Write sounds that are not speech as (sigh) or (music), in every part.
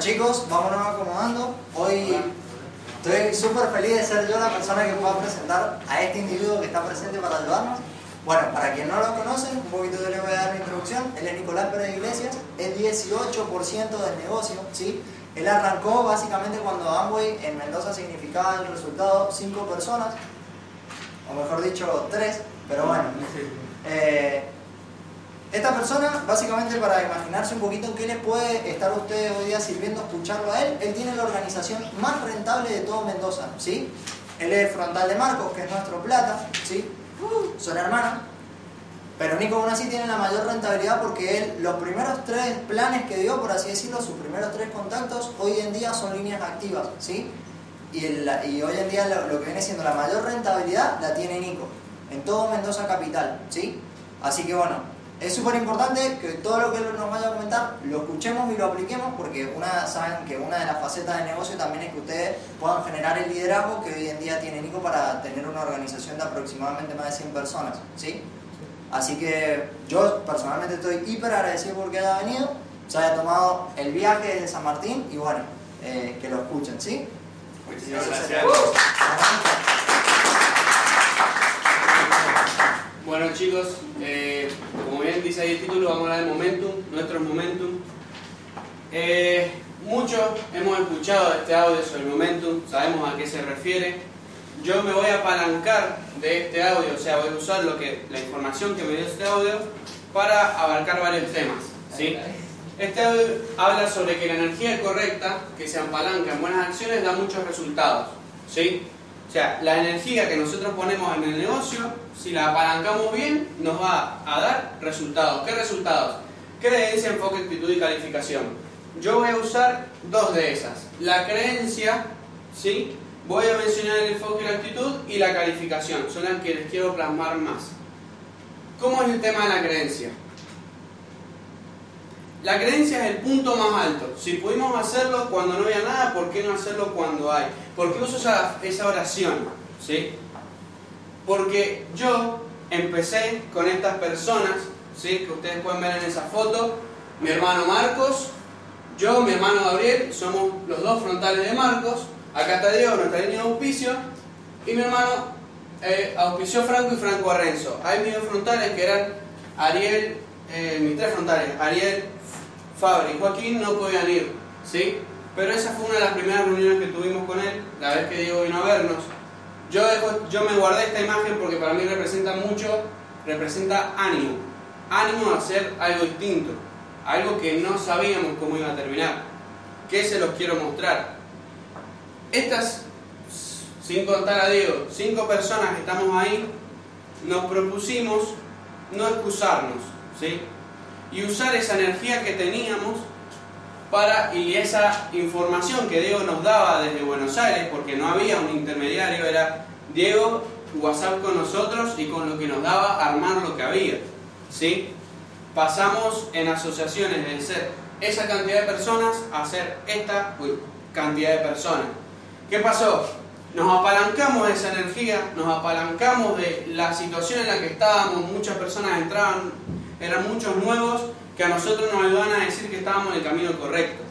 chicos, vámonos acomodando. Hoy estoy súper feliz de ser yo la persona que pueda presentar a este individuo que está presente para ayudarnos. Bueno, para quien no lo conoce, un poquito yo le voy a dar la introducción. Él es Nicolás Pérez Iglesias, es 18% del negocio, ¿sí? Él arrancó básicamente cuando Amway en Mendoza significaba el resultado 5 personas, o mejor dicho 3, pero bueno. Eh, esta persona, básicamente para imaginarse un poquito qué le puede estar a ustedes hoy día sirviendo escucharlo a él, él tiene la organización más rentable de todo Mendoza, ¿sí? Él es frontal de Marcos, que es nuestro plata, ¿sí? Son hermanos. Pero Nico aún así tiene la mayor rentabilidad porque él, los primeros tres planes que dio, por así decirlo, sus primeros tres contactos, hoy en día son líneas activas, ¿sí? Y, y hoy en día lo, lo que viene siendo la mayor rentabilidad la tiene Nico, en todo Mendoza Capital, ¿sí? Así que bueno, es súper importante que todo lo que él nos vaya a comentar lo escuchemos y lo apliquemos porque una, saben que una de las facetas de negocio también es que ustedes puedan generar el liderazgo que hoy en día tiene Nico para tener una organización de aproximadamente más de 100 personas, ¿sí? Así que yo personalmente estoy hiper agradecido porque haya venido, se haya tomado el viaje desde San Martín y bueno, eh, que lo escuchen, ¿sí? Muchísimas gracias. Bueno chicos, eh, dice ahí el título, vamos a hablar de Momentum, nuestro Momentum. Eh, muchos hemos escuchado este audio sobre Momentum, sabemos a qué se refiere. Yo me voy a apalancar de este audio, o sea, voy a usar lo que, la información que me dio este audio para abarcar varios temas. ¿sí? Este audio habla sobre que la energía correcta, que se apalanca en buenas acciones, da muchos resultados. ¿sí? O sea, la energía que nosotros ponemos en el negocio, si la apalancamos bien, nos va a dar resultados. ¿Qué resultados? Creencia, enfoque, actitud y calificación. Yo voy a usar dos de esas. La creencia, ¿sí? Voy a mencionar el enfoque y la actitud y la calificación. Son las que les quiero plasmar más. ¿Cómo es el tema de la creencia? La creencia es el punto más alto. Si pudimos hacerlo cuando no había nada, ¿por qué no hacerlo cuando hay? ¿Por qué uso esa, esa oración? ¿Sí? Porque yo empecé con estas personas, ¿sí? que ustedes pueden ver en esa foto, mi hermano Marcos, yo, mi hermano Gabriel, somos los dos frontales de Marcos, acá está Diego, nuestra línea de auspicio, y mi hermano eh, auspició Franco y Franco Arrenzo. Hay mis dos frontales que eran Ariel, eh, mis tres frontales, Ariel, Fabri y Joaquín no podían ir, ¿sí? Pero esa fue una de las primeras reuniones que tuvimos con él, la vez que Diego vino a vernos. Yo, yo me guardé esta imagen porque para mí representa mucho, representa ánimo, ánimo a hacer algo distinto, algo que no sabíamos cómo iba a terminar. ¿Qué se los quiero mostrar? Estas, sin contar a Diego, cinco personas que estamos ahí, nos propusimos no excusarnos, ¿sí? Y usar esa energía que teníamos para, y esa información que Diego nos daba desde Buenos Aires, porque no había un intermediario, era Diego, WhatsApp con nosotros y con lo que nos daba armar lo que había. ¿sí? Pasamos en asociaciones de ser esa cantidad de personas a ser esta cantidad de personas. ¿Qué pasó? Nos apalancamos de esa energía, nos apalancamos de la situación en la que estábamos, muchas personas entraban eran muchos nuevos que a nosotros nos ayudaban a decir que estábamos en el camino correcto,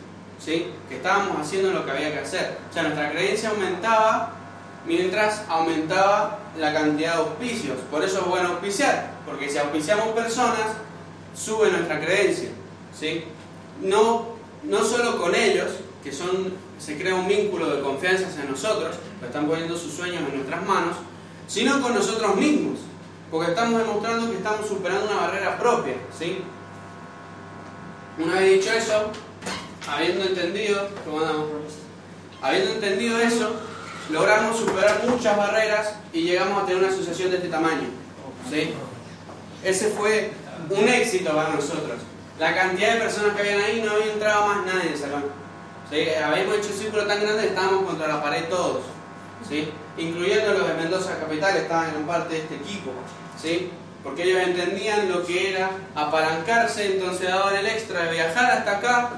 ¿sí? que estábamos haciendo lo que había que hacer. O sea, nuestra creencia aumentaba mientras aumentaba la cantidad de auspicios. Por eso es bueno auspiciar, porque si auspiciamos personas, sube nuestra creencia. ¿sí? No, no solo con ellos, que son, se crea un vínculo de confianza en nosotros, que están poniendo sus sueños en nuestras manos, sino con nosotros mismos. Porque estamos demostrando que estamos superando una barrera propia, ¿sí? Una vez dicho eso, habiendo entendido, habiendo entendido eso, logramos superar muchas barreras y llegamos a tener una asociación de este tamaño, ¿sí? Ese fue un éxito para nosotros. La cantidad de personas que habían ahí no había entrado más nadie en el salón. Habíamos hecho un círculo tan grande que estábamos contra la pared todos. ¿sí? Incluyendo los de Mendoza Capital, estaban en parte de este equipo. ¿sí? Porque ellos entendían lo que era apalancarse, entonces daban el extra de viajar hasta acá,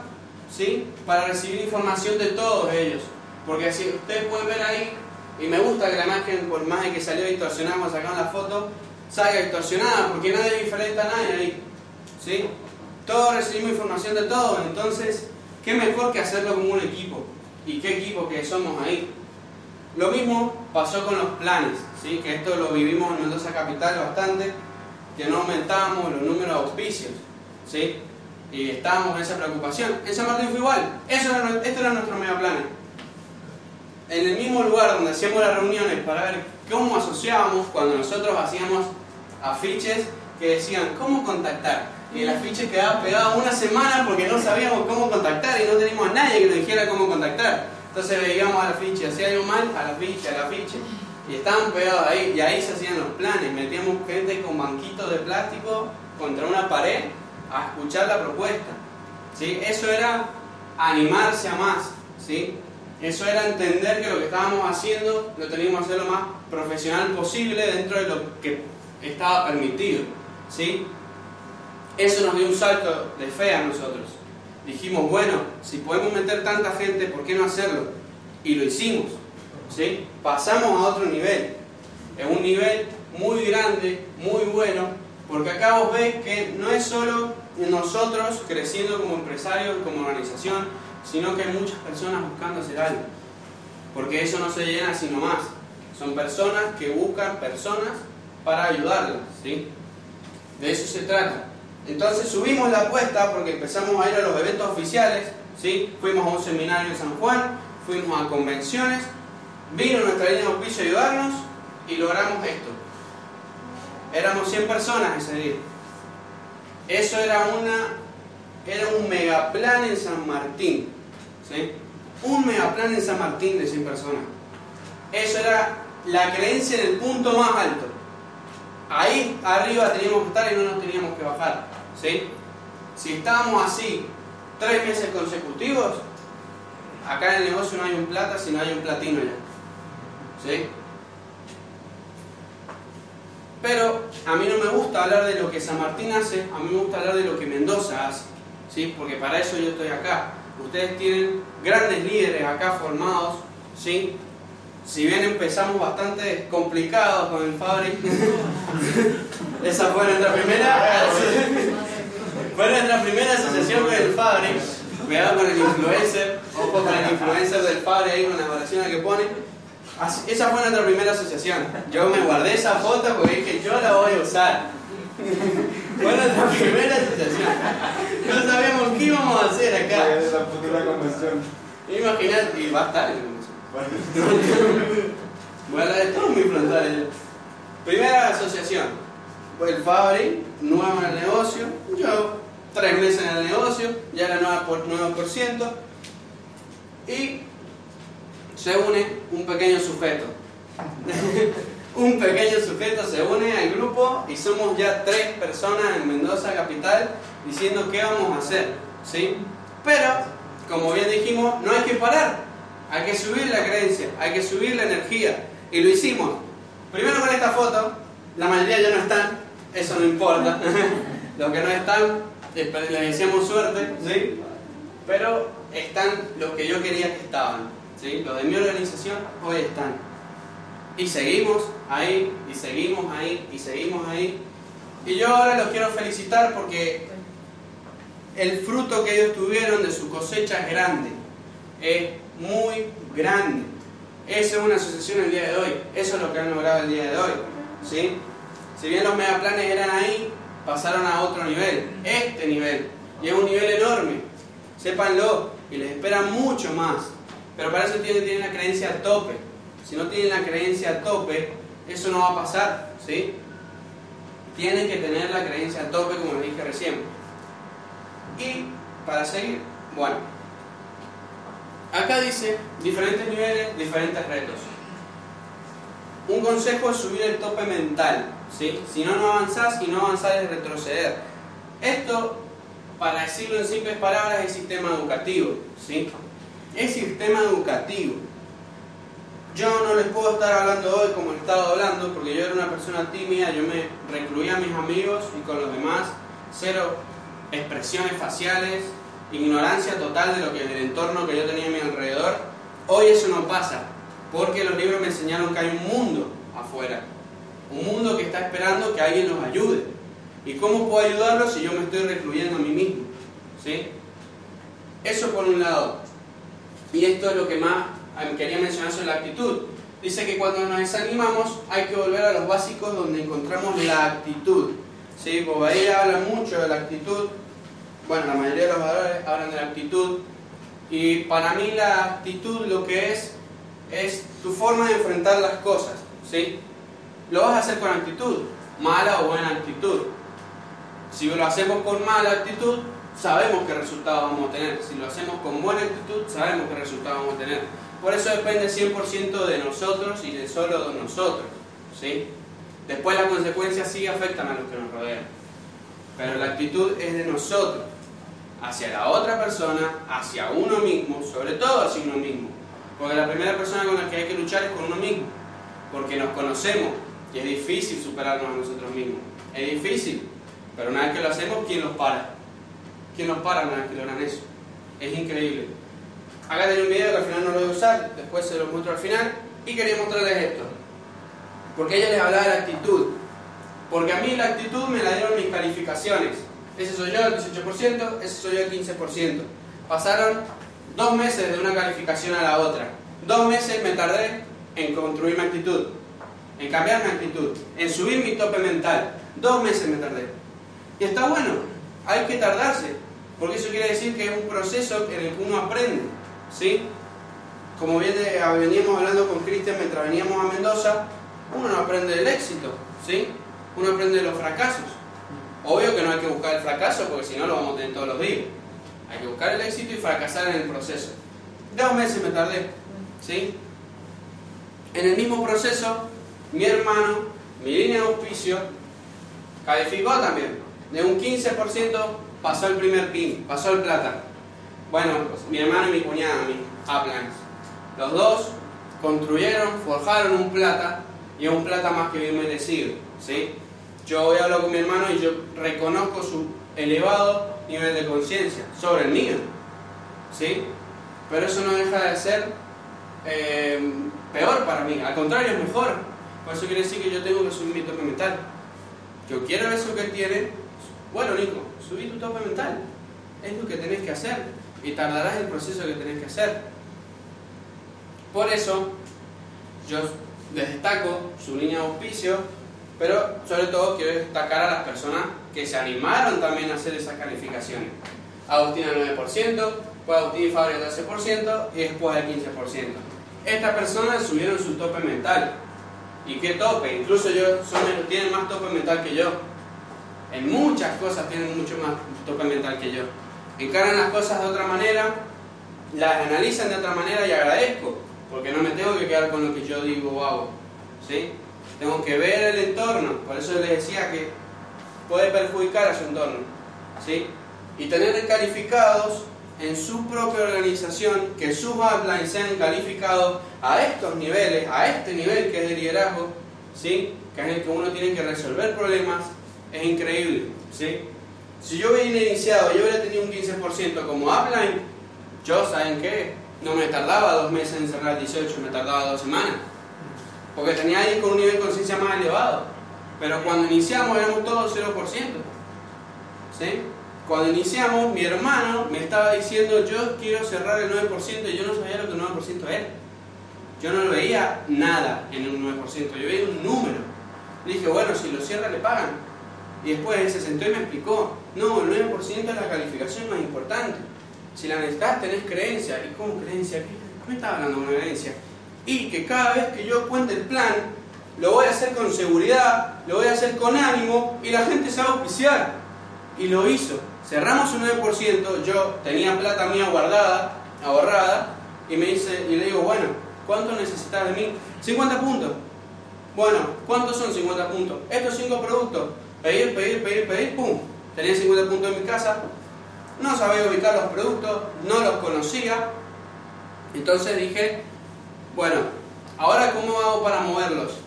¿sí? Para recibir información de todos ellos. Porque así ustedes pueden ver ahí, y me gusta que la imagen, por más de que salió distorsionada cuando sacaron la foto, salga distorsionada, porque nadie es diferente a nadie ahí, ¿sí? Todos recibimos información de todos, entonces ¿qué mejor que hacerlo como un equipo? ¿Y qué equipo que somos ahí? Lo mismo pasó con los planes, ¿sí? que esto lo vivimos en Mendoza Capital bastante, que no aumentábamos los números de auspicios. ¿sí? Y estábamos en esa preocupación. En San Martín fue igual. Eso era, esto era nuestro mega plan. En el mismo lugar donde hacíamos las reuniones para ver cómo asociábamos cuando nosotros hacíamos afiches que decían cómo contactar. Y el afiche quedaba pegado una semana porque no sabíamos cómo contactar y no teníamos a nadie que nos dijera cómo contactar. Entonces veíamos al afiche, hacía algo mal, al afiche, al afiche. Y estaban pegados ahí, y ahí se hacían los planes. Metíamos gente con banquitos de plástico contra una pared a escuchar la propuesta. ¿sí? Eso era animarse a más. ¿sí? Eso era entender que lo que estábamos haciendo lo teníamos que hacer lo más profesional posible dentro de lo que estaba permitido. ¿sí? Eso nos dio un salto de fe a nosotros. Dijimos, bueno, si podemos meter tanta gente, ¿por qué no hacerlo? Y lo hicimos. ¿sí? Pasamos a otro nivel. Es un nivel muy grande, muy bueno, porque acá vos ves que no es solo nosotros creciendo como empresarios, como organización, sino que hay muchas personas buscando hacer algo. Porque eso no se llena sino más. Son personas que buscan personas para ayudarlas. ¿sí? De eso se trata. Entonces subimos la apuesta porque empezamos a ir a los eventos oficiales. ¿sí? Fuimos a un seminario en San Juan, fuimos a convenciones, vino nuestra línea de auspicio a ayudarnos y logramos esto. Éramos 100 personas ese día. Eso era una era un megaplan en San Martín. ¿sí? Un megaplan en San Martín de 100 personas. Eso era la creencia en el punto más alto. Ahí arriba teníamos que estar y no nos teníamos que bajar. ¿sí? Si estábamos así tres meses consecutivos, acá en el negocio no hay un plata, sino hay un platino ya. ¿sí? Pero a mí no me gusta hablar de lo que San Martín hace, a mí me gusta hablar de lo que Mendoza hace. ¿sí? porque para eso yo estoy acá. Ustedes tienen grandes líderes acá formados, ¿sí? Si bien empezamos bastante complicados con el Fabri, (laughs) esa fue nuestra primera, (laughs) fue nuestra primera asociación con el Fabri, cuidado con el influencer, ojo con el influencer del Fabri ahí con las oraciones que pone. Esa fue nuestra primera asociación. Yo me guardé esa foto porque dije, yo la voy a usar. (laughs) Fue nuestra primera asociación. No sabíamos qué íbamos a hacer acá. la futura convención. Imagínate, y va a estar. Voy a hablar de todos mis frontales. Primera asociación. El Fabri, nuevo en el negocio. Yo, tres meses en el negocio, ya era 9%. Y se une un pequeño sujeto. (laughs) un pequeño sujeto se une al grupo y somos ya tres personas en Mendoza capital diciendo qué vamos a hacer, ¿sí? Pero, como bien dijimos, no hay que parar, hay que subir la creencia, hay que subir la energía y lo hicimos. Primero con esta foto, la mayoría ya no están, eso no importa. (laughs) los que no están, les deseamos suerte, ¿sí? Pero están los que yo quería que estaban, ¿sí? Los de mi organización hoy están. Y seguimos ahí, y seguimos ahí, y seguimos ahí. Y yo ahora los quiero felicitar porque el fruto que ellos tuvieron de su cosecha es grande, muy grande. Esa es una asociación el día de hoy, eso es lo que han logrado el día de hoy. ¿sí? Si bien los megaplanes eran ahí, pasaron a otro nivel, este nivel, y es un nivel enorme, sépanlo, y les espera mucho más. Pero para eso tienen, tienen la creencia a tope si no tienen la creencia a tope, eso no va a pasar, ¿sí? Tienen que tener la creencia a tope, como les dije recién. Y para seguir, bueno, acá dice diferentes niveles, diferentes retos. Un consejo es subir el tope mental, ¿sí? Si no, no avanzás y no avanzás es retroceder. Esto, para decirlo en simples palabras, es sistema educativo, ¿sí? Es sistema educativo. Yo no les puedo estar hablando hoy como he estado hablando, porque yo era una persona tímida, yo me recluía a mis amigos y con los demás, cero expresiones faciales, ignorancia total de lo que el entorno que yo tenía a mi alrededor. Hoy eso no pasa, porque los libros me enseñaron que hay un mundo afuera, un mundo que está esperando que alguien nos ayude. ¿Y cómo puedo ayudarlo si yo me estoy recluyendo a mí mismo? ¿Sí? Eso por un lado. Y esto es lo que más eh, quería mencionar sobre la actitud. Dice que cuando nos desanimamos hay que volver a los básicos donde encontramos la actitud. ¿Sí? Bobadilla habla mucho de la actitud. Bueno, la mayoría de los valores hablan de la actitud. Y para mí la actitud lo que es es tu forma de enfrentar las cosas. ¿sí? Lo vas a hacer con actitud, mala o buena actitud. Si lo hacemos con mala actitud, sabemos qué resultado vamos a tener. Si lo hacemos con buena actitud, sabemos qué resultado vamos a tener. Por eso depende 100% de nosotros y de solo de nosotros. ¿sí? Después las consecuencias sí afectan a los que nos rodean. Pero la actitud es de nosotros, hacia la otra persona, hacia uno mismo, sobre todo hacia uno mismo. Porque la primera persona con la que hay que luchar es con uno mismo. Porque nos conocemos y es difícil superarnos a nosotros mismos. Es difícil. Pero una vez que lo hacemos, ¿quién los para? ¿Quién nos para una vez que logran eso? Es increíble. Acá tenía un video que al final no lo voy a usar, después se lo muestro al final. Y quería mostrarles esto. Porque ella les hablaba de la actitud. Porque a mí la actitud me la dieron mis calificaciones. Ese soy yo el 18%, ese soy yo el 15%. Pasaron dos meses de una calificación a la otra. Dos meses me tardé en construir mi actitud, en cambiar mi actitud, en subir mi tope mental. Dos meses me tardé. Y está bueno, hay que tardarse, porque eso quiere decir que es un proceso en el que uno aprende. ¿sí? Como bien veníamos hablando con Cristian mientras veníamos a Mendoza, uno no aprende del éxito, ¿sí? uno aprende de los fracasos. Obvio que no hay que buscar el fracaso porque si no lo vamos a tener todos los días. Hay que buscar el éxito y fracasar en el proceso. Dos meses me tardé, ¿sí? En el mismo proceso, mi hermano, mi línea de auspicio, calificó también. De un 15% pasó el primer PIN, pasó el plata. Bueno, mi hermano y mi cuñada, mi Uplands. Los dos construyeron, forjaron un plata y es un plata más que bien merecido. ¿sí? Yo voy a hablar con mi hermano y yo reconozco su elevado nivel de conciencia sobre el mío. ¿sí? Pero eso no deja de ser eh, peor para mí, al contrario, es mejor. Por eso quiere decir que yo tengo que subir mi tope mental. Yo quiero eso que tiene. Bueno, Nico, subí tu tope mental. Es lo que tenés que hacer. Y tardarás el proceso que tenés que hacer. Por eso, yo les destaco su línea de auspicio, pero sobre todo quiero destacar a las personas que se animaron también a hacer esas calificaciones. Agustín al 9%, pues Agustín y Fabio al 12% y después al 15%. Estas personas subieron su tope mental. ¿Y qué tope? Incluso yo, tienen más tope mental que yo. En muchas cosas tienen mucho más tope mental que yo. Encaran las cosas de otra manera, las analizan de otra manera y agradezco, porque no me tengo que quedar con lo que yo digo o hago. ¿sí? Tengo que ver el entorno, por eso les decía que puede perjudicar a su entorno. ¿sí? Y tener calificados en su propia organización, que sus uplines sean calificados a estos niveles, a este nivel que es de liderazgo, ¿sí? que es el que uno tiene que resolver problemas, es increíble. ¿sí? Si yo hubiera iniciado, yo hubiera tenido un 15% como upline, yo, ¿saben qué? No me tardaba dos meses en cerrar 18, me tardaba dos semanas. Porque tenía alguien con un nivel de conciencia más elevado. Pero cuando iniciamos éramos todos 0%. ¿Sí? Cuando iniciamos, mi hermano me estaba diciendo, yo quiero cerrar el 9% y yo no sabía lo que el 9% era. Yo no veía nada en un 9%, yo veía un número. Le dije, bueno, si lo cierra le pagan. Y después él se sentó y me explicó, no, el 9% es la calificación más importante. Si la necesitas, tenés creencia. ¿Y cómo creencia? ¿Qué me estaba hablando de una creencia? Y que cada vez que yo cuente el plan, lo voy a hacer con seguridad, lo voy a hacer con ánimo y la gente se va a auspiciar. Y lo hizo. Cerramos un 9%, yo tenía plata mía guardada, ahorrada, y me dice, y le digo, bueno, ¿cuánto necesitas de mí? 50 puntos. Bueno, ¿cuántos son 50 puntos? Estos 5 productos. Pedir, pedir, pedir, pedir, pum. Tenía 50 puntos en mi casa, no sabía ubicar los productos, no los conocía. Entonces dije, bueno, ahora ¿cómo hago para moverlos?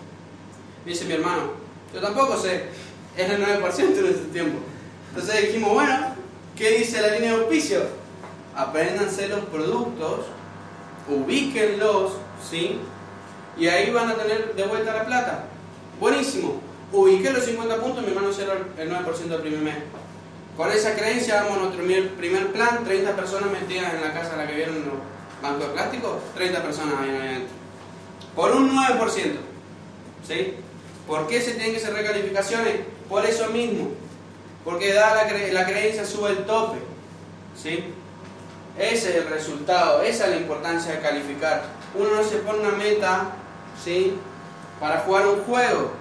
dice mi hermano, yo tampoco sé, es el 9% en este tiempo. Entonces dijimos, bueno, ¿qué dice la línea de auspicio? Apréndanse los productos, ubíquenlos, ¿sí? Y ahí van a tener de vuelta la plata. Buenísimo. Ubiqué los 50 puntos, mi hermano cierra el 9% del primer mes. Con esa creencia damos nuestro primer plan, 30 personas metidas en la casa a la que vieron los bancos de plástico, 30 personas ahí adentro. Por un 9%. ¿Sí? ¿Por qué se tienen que hacer recalificaciones? Por eso mismo. Porque da la, la creencia sube el tope. ¿Sí? Ese es el resultado, esa es la importancia de calificar. Uno no se pone una meta, ¿sí? Para jugar un juego,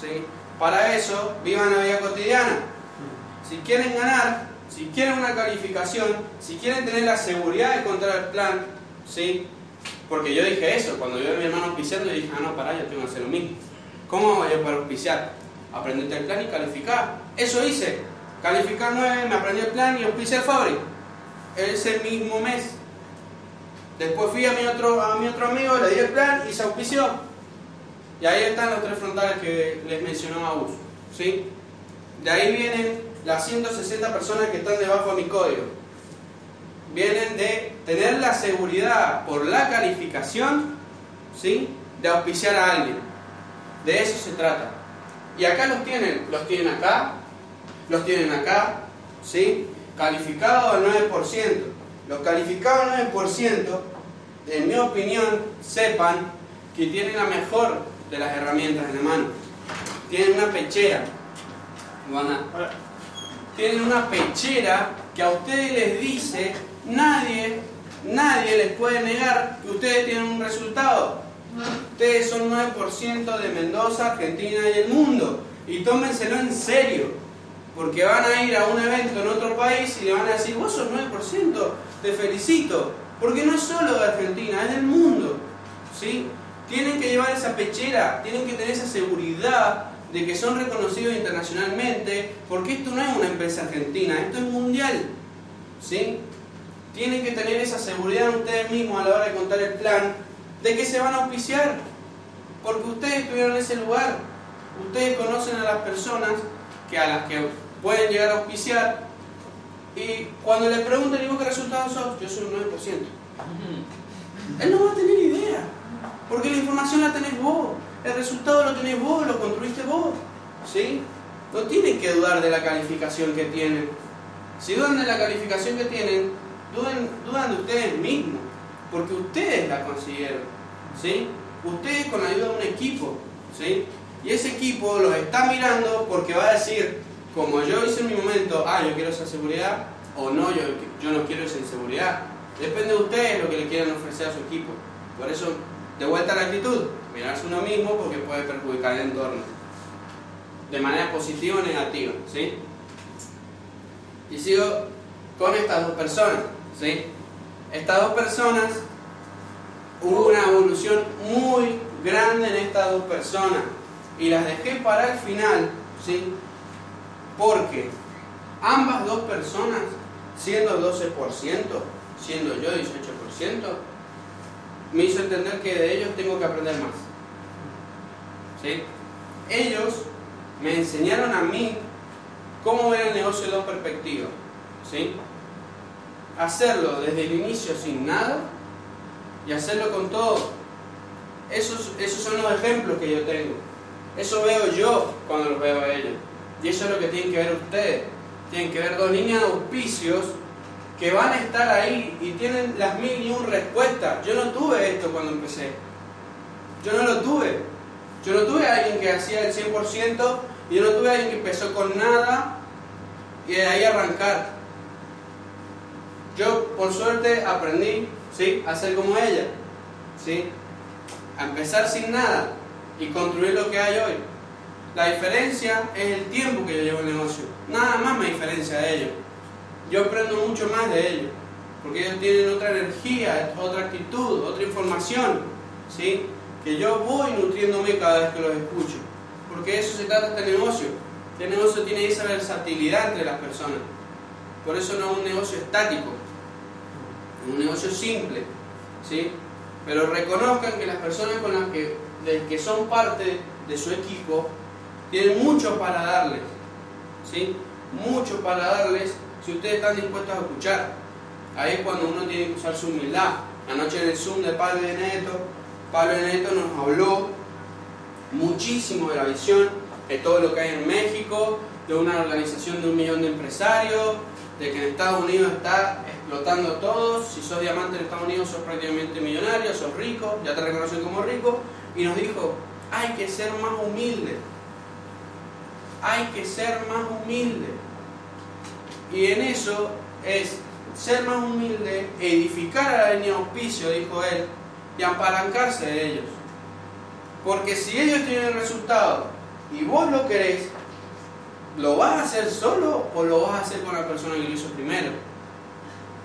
¿sí? Para eso, vivan la vida cotidiana. Si quieren ganar, si quieren una calificación, si quieren tener la seguridad de encontrar el plan, ¿sí? Porque yo dije eso, cuando yo a mi hermano auspiciando, dije, ah, no, para, yo tengo que hacer lo mismo. ¿Cómo voy a poder auspiciar? Aprenderte el plan y calificar. Eso hice. Calificar 9, me aprendí el plan y auspicié el Fabri. Ese mismo mes. Después fui a mi otro, a mi otro amigo, le di el plan y se auspició. Y ahí están los tres frontales que les mencionó a ¿sí? De ahí vienen las 160 personas que están debajo de mi código. Vienen de tener la seguridad por la calificación ¿sí? de auspiciar a alguien. De eso se trata. Y acá los tienen, los tienen acá, los tienen acá, ¿sí? Calificados al 9%. Los calificados al 9%, en mi opinión, sepan que tienen la mejor de las herramientas en la mano. Tienen una pechera. Tienen una pechera que a ustedes les dice, nadie, nadie les puede negar que ustedes tienen un resultado. Ustedes son 9% de Mendoza, Argentina y el mundo. Y tómenselo en serio. Porque van a ir a un evento en otro país y le van a decir, vos sos 9%, te felicito. Porque no es solo de Argentina, es del mundo. ¿Sí? Tienen que llevar esa pechera, tienen que tener esa seguridad de que son reconocidos internacionalmente, porque esto no es una empresa argentina, esto es mundial. ¿Sí? Tienen que tener esa seguridad ustedes mismos a la hora de contar el plan de que se van a auspiciar, porque ustedes estuvieron en ese lugar, ustedes conocen a las personas que a las que pueden llegar a auspiciar y cuando le preguntan, ¿y vos qué resultados sos? Yo soy un 9%. Él no va a tener idea. Porque la información la tenés vos, el resultado lo tenés vos, lo construiste vos. ¿Sí? No tienen que dudar de la calificación que tienen. Si dudan de la calificación que tienen, dudan, dudan de ustedes mismos, porque ustedes la consiguieron. ¿Sí? Ustedes con la ayuda de un equipo. ¿Sí? Y ese equipo los está mirando porque va a decir, como yo hice en mi momento, ah, yo quiero esa seguridad, o no, yo, yo no quiero esa inseguridad. Depende de ustedes lo que le quieran ofrecer a su equipo. Por eso de vuelta a la actitud, mirarse uno mismo porque puede perjudicar el entorno. De manera positiva o negativa, ¿sí? Y sigo con estas dos personas, ¿sí? Estas dos personas, hubo una evolución muy grande en estas dos personas. Y las dejé para el final, ¿sí? Porque ambas dos personas, siendo 12%, siendo yo 18%, me hizo entender que de ellos tengo que aprender más. ¿Sí? Ellos me enseñaron a mí cómo ver el negocio de dos perspectivas. ¿Sí? Hacerlo desde el inicio sin nada y hacerlo con todo. Esos, esos son los ejemplos que yo tengo. Eso veo yo cuando los veo a ellos. Y eso es lo que tienen que ver ustedes. Tienen que ver dos líneas de auspicios que van a estar ahí y tienen las mil y un respuestas. Yo no tuve esto cuando empecé. Yo no lo tuve. Yo no tuve a alguien que hacía el 100% y yo no tuve a alguien que empezó con nada y de ahí arrancar. Yo, por suerte, aprendí ¿sí? a ser como ella. ¿sí? A empezar sin nada y construir lo que hay hoy. La diferencia es el tiempo que yo llevo en el negocio. Nada más me diferencia de ellos yo aprendo mucho más de ellos, porque ellos tienen otra energía, otra actitud, otra información, ¿sí? Que yo voy nutriéndome cada vez que los escucho, porque de eso se trata este negocio. Este negocio tiene esa versatilidad entre las personas, por eso no es un negocio estático, es un negocio simple, ¿sí? pero reconozcan que las personas con las que, que son parte de su equipo tienen mucho para darles, ¿sí? mucho para darles si ustedes están dispuestos a escuchar. Ahí es cuando uno tiene que usar su humildad. Anoche en el Zoom de Pablo de Neto, Pablo Neto nos habló muchísimo de la visión, de todo lo que hay en México, de una organización de un millón de empresarios, de que en Estados Unidos está explotando todo, si sos diamante en Estados Unidos sos prácticamente millonario, sos rico, ya te reconocen como rico, y nos dijo, hay que ser más humilde, hay que ser más humilde. Y en eso es ser más humilde, edificar a la línea auspicio, dijo él, y apalancarse de ellos. Porque si ellos tienen resultado y vos lo querés, ¿lo vas a hacer solo o lo vas a hacer con la persona que lo hizo primero?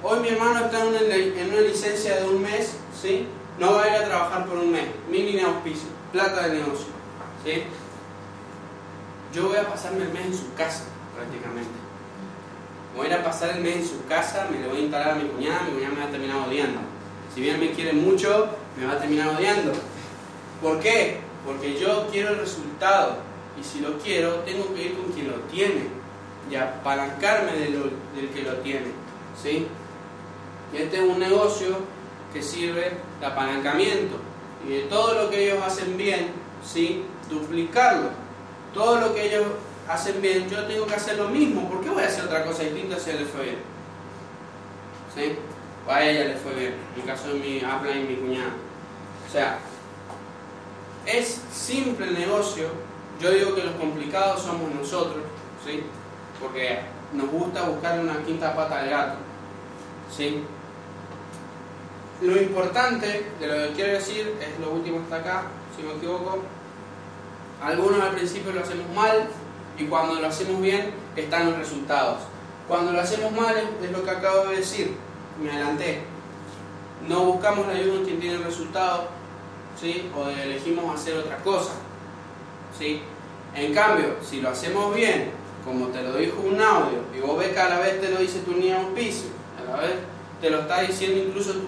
Hoy mi hermano está en una, en una licencia de un mes, ¿sí? No va a ir a trabajar por un mes. Mi línea de auspicio, plata de negocio, ¿sí? Yo voy a pasarme el mes en su casa, prácticamente. Voy a ir a pasar el mes en su casa, me lo voy a instalar a mi cuñada, mi cuñada me va a terminar odiando. Si bien me quiere mucho, me va a terminar odiando. ¿Por qué? Porque yo quiero el resultado. Y si lo quiero, tengo que ir con quien lo tiene. Y apalancarme del que lo tiene. ¿Sí? Y este es un negocio que sirve de apalancamiento. Y de todo lo que ellos hacen bien, ¿sí? duplicarlo. Todo lo que ellos hacen bien, yo tengo que hacer lo mismo. ¿Por qué voy a hacer otra cosa distinta si le fue bien? ¿Sí? A ella le fue bien. En caso de mi habla y mi cuñada. O sea, es simple el negocio. Yo digo que los complicados somos nosotros, ¿sí? Porque nos gusta buscar una quinta pata al gato, ¿sí? Lo importante de lo que quiero decir es lo último está acá, si me equivoco. Algunos al principio lo hacemos mal y cuando lo hacemos bien están los resultados. Cuando lo hacemos mal es lo que acabo de decir, me adelanté. No buscamos la ayuda en quien tiene resultados, ¿sí? o elegimos hacer otra cosa. ¿sí? En cambio, si lo hacemos bien, como te lo dijo un audio, y vos ves que a la vez te lo dice tu de auspicio, a la vez te lo está diciendo incluso tu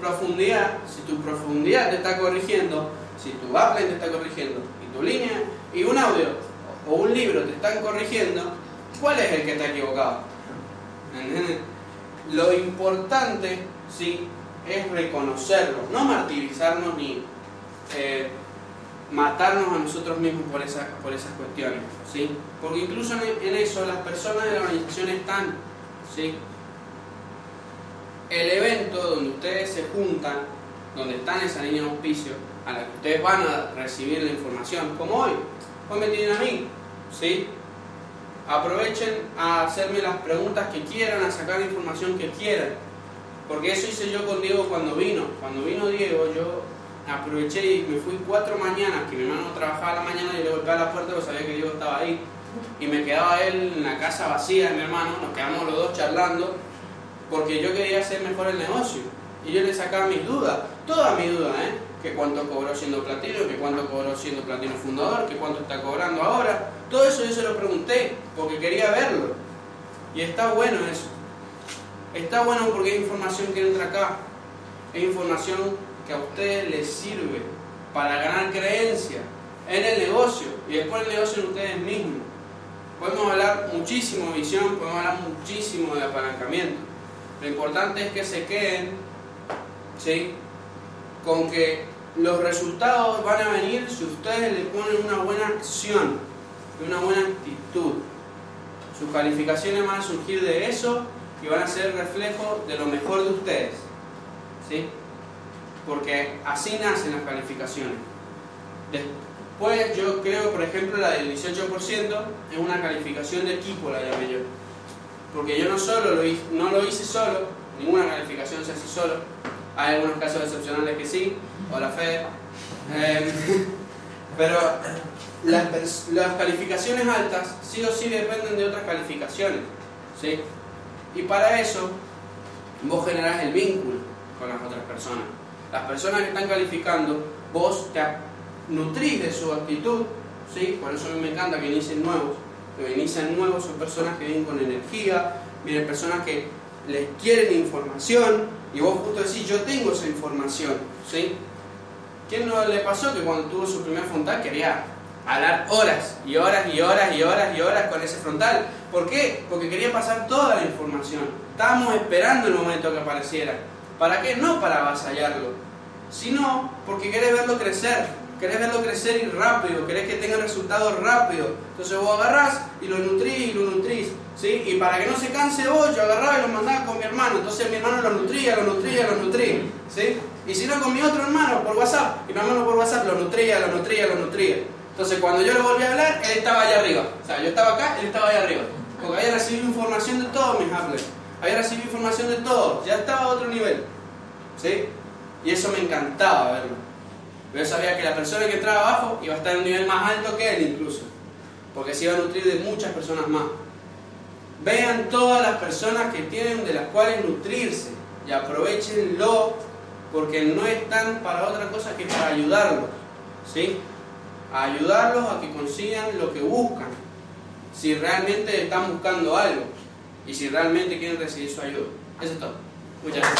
profundidad, si tu profundidad te está corrigiendo, si tu upline te está corrigiendo, y tu línea, y un audio o un libro te están corrigiendo, ¿cuál es el que está equivocado? Lo importante, sí, es reconocerlo, no martirizarnos ni eh, matarnos a nosotros mismos por, por esas cuestiones, ¿sí? Porque incluso en, eso las personas de la organización están, ¿sí? El evento donde ustedes se juntan, donde están esa línea de auspicio, a la que ustedes van a recibir la información, como hoy, hoy me tienen a mí, ¿sí? Aprovechen a hacerme las preguntas que quieran, a sacar la información que quieran. Porque eso hice yo con Diego cuando vino. Cuando vino Diego, yo aproveché y me fui cuatro mañanas, que mi hermano trabajaba a la mañana y le golpeé a la puerta porque sabía que Diego estaba ahí. Y me quedaba él en la casa vacía de mi hermano, nos quedamos los dos charlando, porque yo quería hacer mejor el negocio. Y yo le sacaba mis dudas, todas mis dudas, ¿eh? Que cuánto cobró siendo platino, que cuánto cobró siendo platino fundador, que cuánto está cobrando ahora. Todo eso yo se lo pregunté, porque quería verlo. Y está bueno eso. Está bueno porque hay información que entra acá. Es información que a ustedes les sirve para ganar creencia en el negocio y después el negocio en ustedes mismos. Podemos hablar muchísimo de visión, podemos hablar muchísimo de apalancamiento. Lo importante es que se queden ¿sí? Con que los resultados van a venir si ustedes le ponen una buena acción y una buena actitud. Sus calificaciones van a surgir de eso y van a ser reflejo de lo mejor de ustedes. ¿sí? Porque así nacen las calificaciones. Después yo creo, por ejemplo, la del 18% es una calificación de equipo, la llamé yo. Porque yo no solo no lo hice solo, ninguna calificación se hace solo. Hay algunos casos excepcionales que sí, o la fe. Em, (laughs) pero las, las, calificaciones altas sí o sí dependen de otras calificaciones. ¿sí? Y para eso vos generás el vínculo con las otras personas. Las personas que están calificando, vos te nutrís de su actitud, ¿sí? por eso a mí me encanta que inicien nuevos. Que inician nuevos son personas que vienen con energía, vienen personas que les quieren información y vos justo decís, yo tengo esa información. ¿sí? ¿Quién no le pasó que cuando tuvo su primer frontal quería hablar horas y horas y horas y horas y horas con ese frontal? ¿Por qué? Porque quería pasar toda la información. Estábamos esperando el momento que apareciera. ¿Para qué? No para avasallarlo, sino porque querés verlo crecer. querés verlo crecer y rápido, querés que tenga resultados rápido. Entonces vos agarrás y lo nutrís y lo nutrís. ¿Sí? Y para que no se canse vos, yo agarraba y lo mandaba con mi hermano. Entonces mi hermano lo nutría, lo nutría, lo nutría. ¿sí? Y si no, con mi otro hermano por WhatsApp. Y mi hermano por WhatsApp lo nutría, lo nutría, lo nutría. Entonces cuando yo le volví a hablar, él estaba allá arriba. O sea, yo estaba acá, él estaba allá arriba. Porque había recibido información de todos mis hablers. Había recibido información de todos. Ya estaba a otro nivel. ¿Sí? Y eso me encantaba verlo. Yo sabía que la persona que entraba abajo iba a estar en un nivel más alto que él incluso. Porque se iba a nutrir de muchas personas más. Vean todas las personas que tienen de las cuales nutrirse y aprovechenlo porque no están para otra cosa que para ayudarlos. ¿Sí? A ayudarlos a que consigan lo que buscan. Si realmente están buscando algo y si realmente quieren recibir su ayuda. Eso es todo. Muchas gracias.